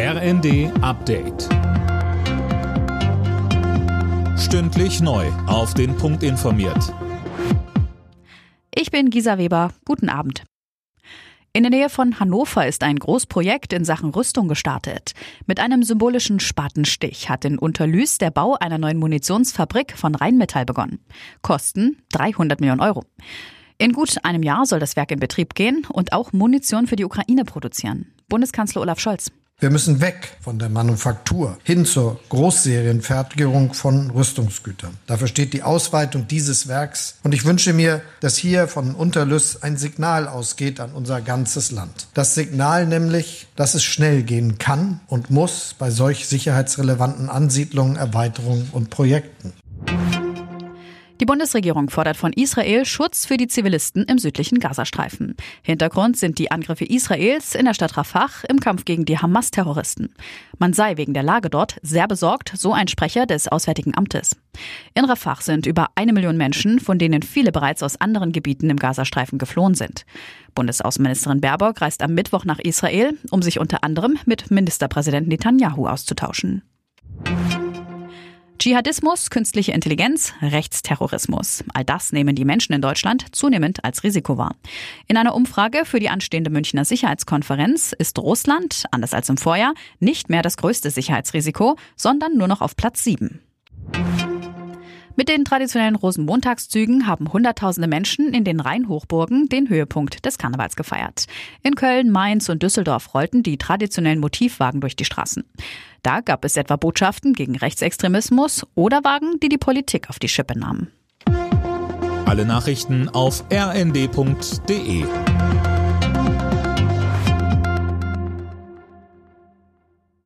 RND Update. Stündlich neu. Auf den Punkt informiert. Ich bin Gisa Weber. Guten Abend. In der Nähe von Hannover ist ein Großprojekt in Sachen Rüstung gestartet. Mit einem symbolischen Spatenstich hat in Unterlüß der Bau einer neuen Munitionsfabrik von Rheinmetall begonnen. Kosten 300 Millionen Euro. In gut einem Jahr soll das Werk in Betrieb gehen und auch Munition für die Ukraine produzieren. Bundeskanzler Olaf Scholz. Wir müssen weg von der Manufaktur hin zur Großserienfertigung von Rüstungsgütern. Dafür steht die Ausweitung dieses Werks. Und ich wünsche mir, dass hier von Unterlüss ein Signal ausgeht an unser ganzes Land. Das Signal nämlich, dass es schnell gehen kann und muss bei solch sicherheitsrelevanten Ansiedlungen, Erweiterungen und Projekten. Die Bundesregierung fordert von Israel Schutz für die Zivilisten im südlichen Gazastreifen. Hintergrund sind die Angriffe Israels in der Stadt Rafah im Kampf gegen die Hamas-Terroristen. Man sei wegen der Lage dort sehr besorgt, so ein Sprecher des Auswärtigen Amtes. In Rafah sind über eine Million Menschen, von denen viele bereits aus anderen Gebieten im Gazastreifen geflohen sind. Bundesaußenministerin Baerbock reist am Mittwoch nach Israel, um sich unter anderem mit Ministerpräsident Netanyahu auszutauschen. Dschihadismus, künstliche Intelligenz, Rechtsterrorismus. All das nehmen die Menschen in Deutschland zunehmend als Risiko wahr. In einer Umfrage für die anstehende Münchner Sicherheitskonferenz ist Russland, anders als im Vorjahr, nicht mehr das größte Sicherheitsrisiko, sondern nur noch auf Platz 7. Mit den traditionellen Rosenmontagszügen haben Hunderttausende Menschen in den Rheinhochburgen den Höhepunkt des Karnevals gefeiert. In Köln, Mainz und Düsseldorf rollten die traditionellen Motivwagen durch die Straßen. Da gab es etwa Botschaften gegen Rechtsextremismus oder Wagen, die die Politik auf die Schippe nahmen. Alle Nachrichten auf rnd.de